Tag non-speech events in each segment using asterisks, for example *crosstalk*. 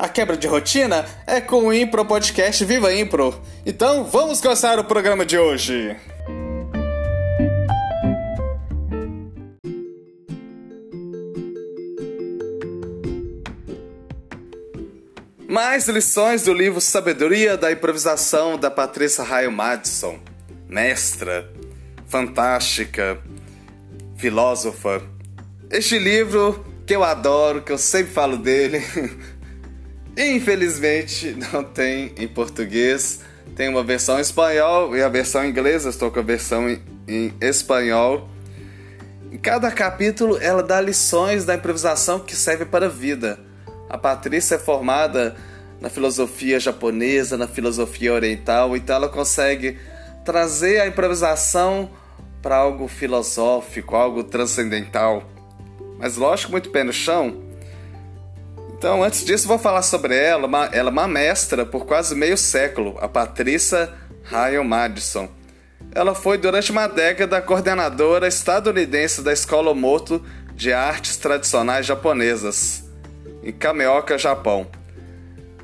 A quebra de rotina é com o Impro Podcast Viva Impro. Então vamos começar o programa de hoje. Mais lições do livro Sabedoria da Improvisação da Patrícia Raio Madison, mestra, fantástica, filósofa. Este livro que eu adoro, que eu sempre falo dele, *laughs* infelizmente *laughs* não tem em português. Tem uma versão em espanhol e a versão. Eu estou com a versão em, em espanhol. Em cada capítulo ela dá lições da improvisação que serve para a vida. A Patrícia é formada na filosofia japonesa, na filosofia oriental, então ela consegue trazer a improvisação para algo filosófico, algo transcendental. Mas lógico, muito pé no chão. Então, antes disso, vou falar sobre ela. Ela é uma mestra por quase meio século, a Patrícia Ryan Madison. Ela foi durante uma década coordenadora estadunidense da Escola Moto de Artes Tradicionais Japonesas, em Kameoka, Japão.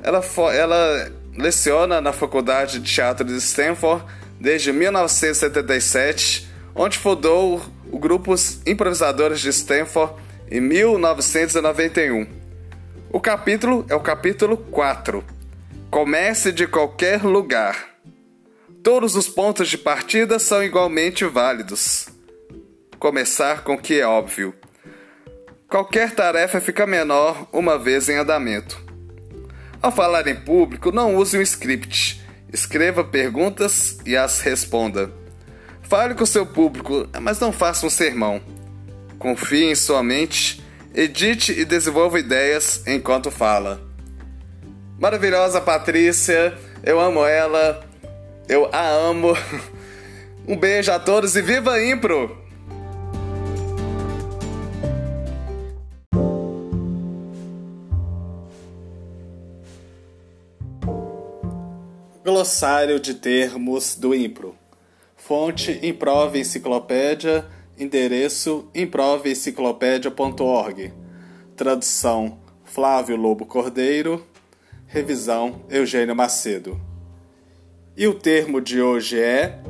Ela, ela leciona na Faculdade de Teatro de Stanford desde 1977, onde fundou o grupo Improvisadores de Stanford em 1991. O capítulo é o capítulo 4. Comece de qualquer lugar. Todos os pontos de partida são igualmente válidos. Começar com o que é óbvio. Qualquer tarefa fica menor uma vez em andamento. Ao falar em público, não use um script. Escreva perguntas e as responda. Fale com seu público, mas não faça um sermão. Confie em sua mente, edite e desenvolva ideias enquanto fala. Maravilhosa Patrícia, eu amo ela, eu a amo. *laughs* Um beijo a todos e viva a Impro! Glossário de termos do Impro. Fonte Improve Enciclopédia, endereço improveenciclopédia.org. Tradução Flávio Lobo Cordeiro, revisão Eugênio Macedo. E o termo de hoje é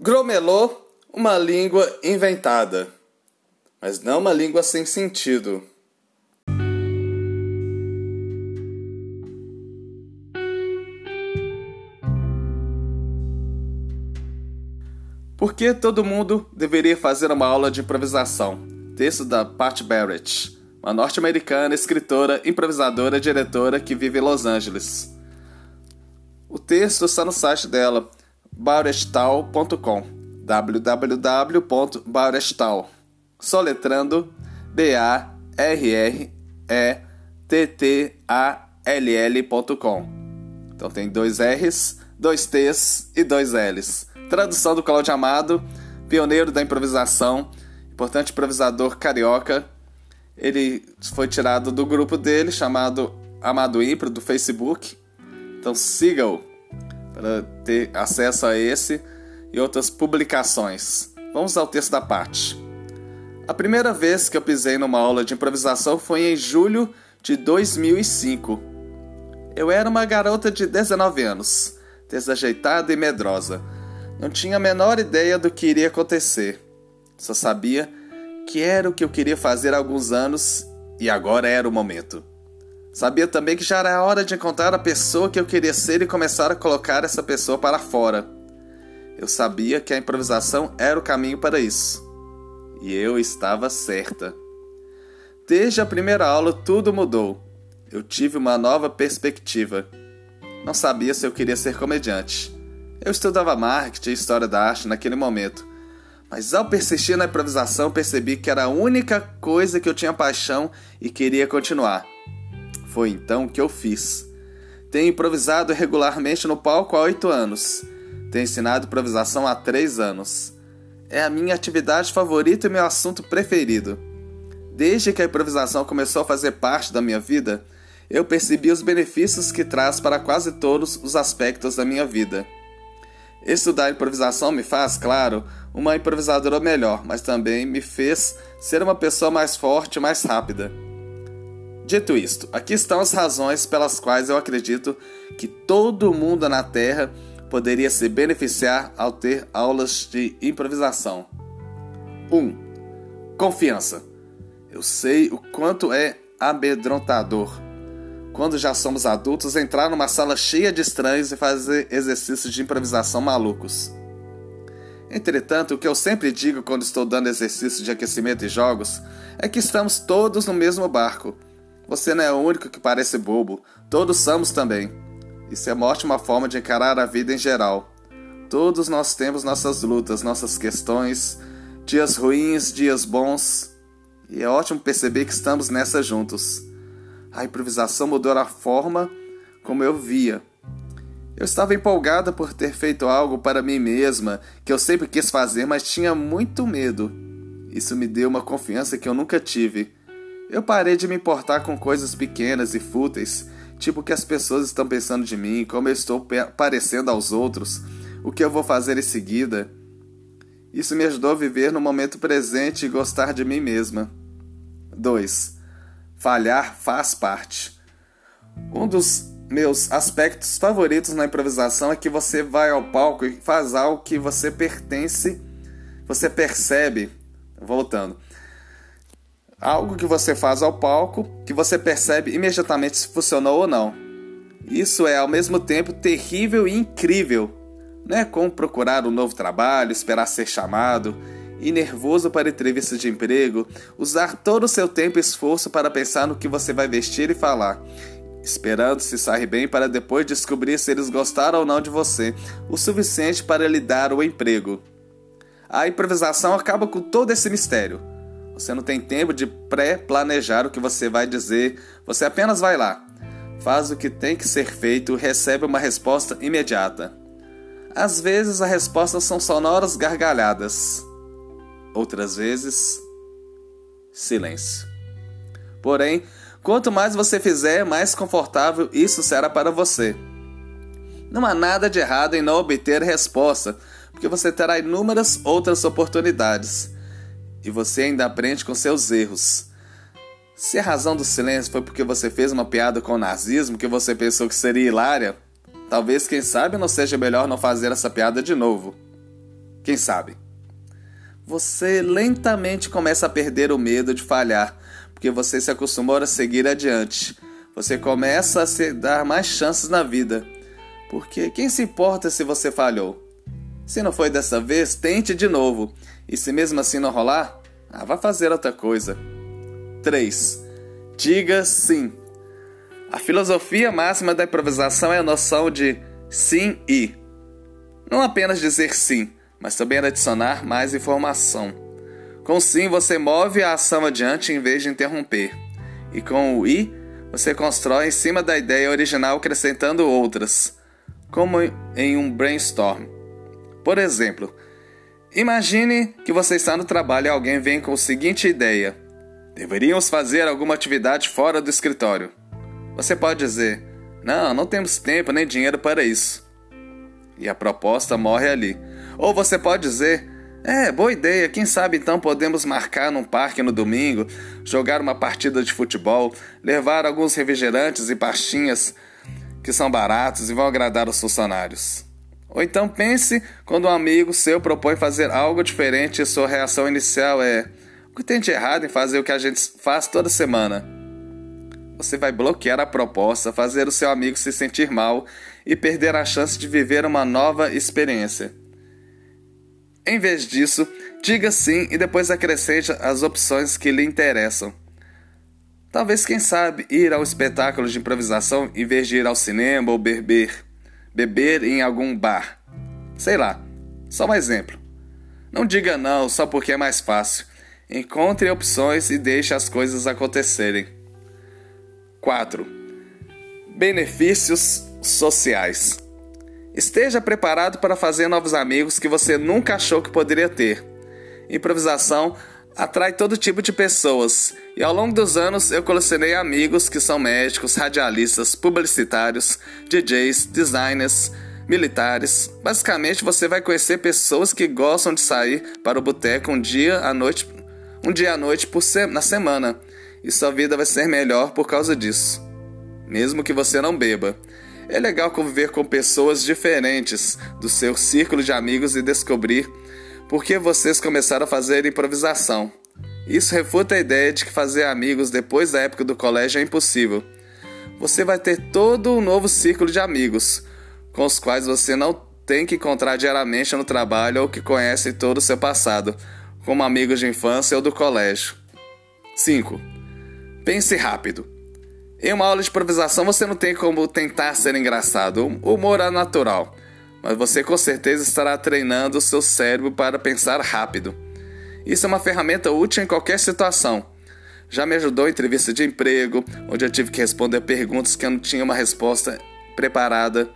Gromelô, uma língua inventada mas não uma língua sem sentido. Por que todo mundo deveria fazer uma aula de improvisação? Texto da Pat Barrett, uma norte-americana escritora, improvisadora e diretora que vive em Los Angeles. O texto está no site dela, barrettal.com www.barrettal.com soletrando B-A-R-R-E-T-T-A-L-L.com. Então tem dois R's, dois T's e dois L's. Tradução do Claudio Amado, pioneiro da improvisação, importante improvisador carioca. Ele foi tirado do grupo dele chamado Amado Impro do Facebook. Então siga-o para ter acesso a esse e outras publicações. Vamos ao texto da parte. A primeira vez que eu pisei numa aula de improvisação foi em julho de 2005. Eu era uma garota de 19 anos, desajeitada e medrosa. Não tinha a menor ideia do que iria acontecer. Só sabia que era o que eu queria fazer há alguns anos e agora era o momento. Sabia também que já era a hora de encontrar a pessoa que eu queria ser e começar a colocar essa pessoa para fora. Eu sabia que a improvisação era o caminho para isso. E eu estava certa. Desde a primeira aula tudo mudou. Eu tive uma nova perspectiva. Não sabia se eu queria ser comediante. Eu estudava marketing e história da arte naquele momento, Mas ao persistir na improvisação, percebi que era a única coisa que eu tinha paixão e queria continuar. Foi então que eu fiz. Tenho improvisado regularmente no palco há oito anos. Tenho ensinado improvisação há três anos. É a minha atividade favorita e meu assunto preferido. Desde que a improvisação começou a fazer parte da minha vida, eu percebi os benefícios que traz para quase todos os aspectos da minha vida. Estudar improvisação me faz, claro, uma improvisadora melhor, mas também me fez ser uma pessoa mais forte e mais rápida. Dito isto, aqui estão as razões pelas quais eu acredito que todo mundo na Terra poderia se beneficiar ao ter aulas de improvisação. 1. Um, confiança. Eu sei o quanto é amedrontador quando já somos adultos, entrar numa sala cheia de estranhos e fazer exercícios de improvisação malucos. Entretanto, o que eu sempre digo quando estou dando exercícios de aquecimento e jogos é que estamos todos no mesmo barco. Você não é o único que parece bobo, todos somos também. Isso é uma ótima forma de encarar a vida em geral. Todos nós temos nossas lutas, nossas questões, dias ruins, dias bons, e é ótimo perceber que estamos nessa juntos. A improvisação mudou a forma como eu via. Eu estava empolgada por ter feito algo para mim mesma que eu sempre quis fazer, mas tinha muito medo. Isso me deu uma confiança que eu nunca tive. Eu parei de me importar com coisas pequenas e fúteis, tipo o que as pessoas estão pensando de mim, como eu estou parecendo aos outros, o que eu vou fazer em seguida. Isso me ajudou a viver no momento presente e gostar de mim mesma. 2. Falhar faz parte. Um dos meus aspectos favoritos na improvisação é que você vai ao palco e faz algo que você pertence, você percebe. Voltando. Algo que você faz ao palco que você percebe imediatamente se funcionou ou não. Isso é ao mesmo tempo terrível e incrível. Não é como procurar um novo trabalho, esperar ser chamado e nervoso para entrevista de emprego, usar todo o seu tempo e esforço para pensar no que você vai vestir e falar, esperando se sair bem para depois descobrir se eles gostaram ou não de você, o suficiente para lhe dar o emprego. A improvisação acaba com todo esse mistério. Você não tem tempo de pré-planejar o que você vai dizer, você apenas vai lá, faz o que tem que ser feito e recebe uma resposta imediata. Às vezes as respostas são sonoras gargalhadas. Outras vezes, silêncio. Porém, quanto mais você fizer, mais confortável isso será para você. Não há nada de errado em não obter resposta, porque você terá inúmeras outras oportunidades e você ainda aprende com seus erros. Se a razão do silêncio foi porque você fez uma piada com o nazismo que você pensou que seria hilária, talvez, quem sabe, não seja melhor não fazer essa piada de novo. Quem sabe? Você lentamente começa a perder o medo de falhar, porque você se acostumou a seguir adiante. Você começa a se dar mais chances na vida, porque quem se importa se você falhou? Se não foi dessa vez, tente de novo, e se mesmo assim não rolar, ah, vá fazer outra coisa. 3. Diga sim. A filosofia máxima da improvisação é a noção de sim e. Não apenas dizer sim, mas também adicionar mais informação. Com sim, você move a ação adiante em vez de interromper. E com o i, você constrói em cima da ideia original acrescentando outras, como em um brainstorm. Por exemplo, imagine que você está no trabalho e alguém vem com a seguinte ideia: deveríamos fazer alguma atividade fora do escritório. Você pode dizer: Não, não temos tempo nem dinheiro para isso. E a proposta morre ali ou você pode dizer: é, boa ideia, quem sabe então podemos marcar num parque no domingo, jogar uma partida de futebol, levar alguns refrigerantes e pastinhas que são baratos e vão agradar os funcionários. Ou então pense quando um amigo seu propõe fazer algo diferente e sua reação inicial é: o que tem de errado em fazer o que a gente faz toda semana? Você vai bloquear a proposta, fazer o seu amigo se sentir mal e perder a chance de viver uma nova experiência. Em vez disso, diga sim e depois acrescente as opções que lhe interessam. Talvez, quem sabe, ir ao espetáculo de improvisação em vez de ir ao cinema ou beber, beber em algum bar. Sei lá, só um exemplo. Não diga não só porque é mais fácil. Encontre opções e deixe as coisas acontecerem. 4. Benefícios sociais. Esteja preparado para fazer novos amigos que você nunca achou que poderia ter. Improvisação atrai todo tipo de pessoas, e ao longo dos anos eu colecionei amigos que são médicos, radialistas, publicitários, DJs, designers, militares. Basicamente, você vai conhecer pessoas que gostam de sair para o boteco um dia à noite, um dia à noite por se na semana, e sua vida vai ser melhor por causa disso. Mesmo que você não beba. É legal conviver com pessoas diferentes do seu círculo de amigos e descobrir por que vocês começaram a fazer improvisação. Isso refuta a ideia de que fazer amigos depois da época do colégio é impossível. Você vai ter todo um novo círculo de amigos, com os quais você não tem que encontrar diariamente no trabalho ou que conhecem todo o seu passado, como amigos de infância ou do colégio. 5. Pense rápido. Em uma aula de improvisação você não tem como tentar ser engraçado, o humor é natural, mas você com certeza estará treinando o seu cérebro para pensar rápido. Isso é uma ferramenta útil em qualquer situação. Já me ajudou em entrevista de emprego, onde eu tive que responder perguntas que eu não tinha uma resposta preparada.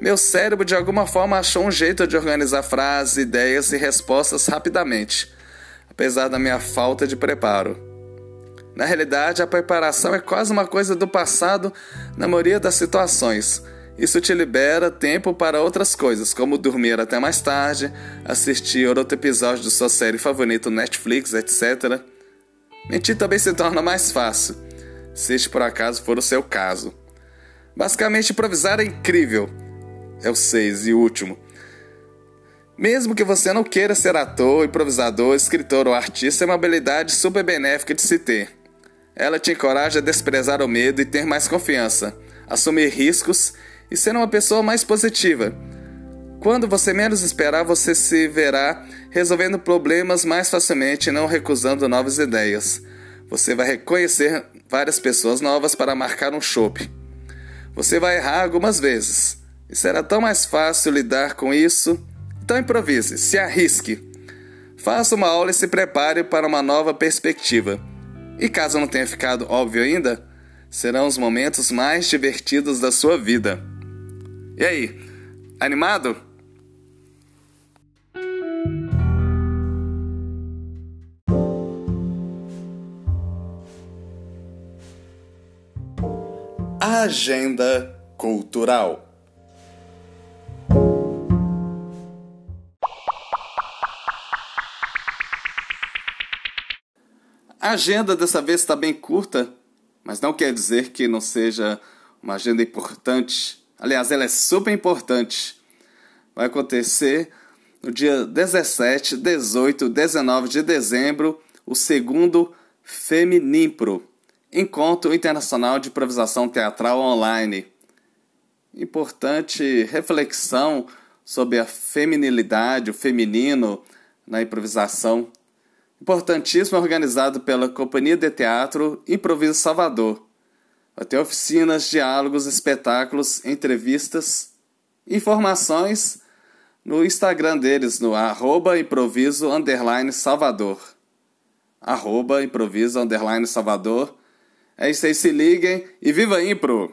Meu cérebro de alguma forma achou um jeito de organizar frases, ideias e respostas rapidamente, apesar da minha falta de preparo. Na realidade, a preparação é quase uma coisa do passado na maioria das situações. Isso te libera tempo para outras coisas, como dormir até mais tarde, assistir outro episódio de sua série favorita no Netflix, etc. Mentir também se torna mais fácil, se este por acaso for o seu caso. Basicamente, improvisar é incrível. É o 6 e último. Mesmo que você não queira ser ator, improvisador, escritor ou artista, é uma habilidade super benéfica de se ter. Ela te encoraja a desprezar o medo e ter mais confiança, assumir riscos e ser uma pessoa mais positiva. Quando você menos esperar, você se verá resolvendo problemas mais facilmente e não recusando novas ideias. Você vai reconhecer várias pessoas novas para marcar um chope. Você vai errar algumas vezes e será tão mais fácil lidar com isso. Então improvise, se arrisque. Faça uma aula e se prepare para uma nova perspectiva. E caso não tenha ficado óbvio ainda, serão os momentos mais divertidos da sua vida. E aí, animado? Agenda Cultural agenda dessa vez está bem curta, mas não quer dizer que não seja uma agenda importante. Aliás, ela é super importante. Vai acontecer no dia 17, 18, 19 de dezembro o segundo Feminimpro, Encontro Internacional de Improvisação Teatral Online. Importante reflexão sobre a feminilidade, o feminino na improvisação importantíssimo organizado pela Companhia de Teatro Improviso Salvador. Vai ter oficinas, diálogos, espetáculos, entrevistas, informações no Instagram deles, no arroba improviso underline Salvador. Arroba improviso underline Salvador. É isso aí, se liguem e viva Impro!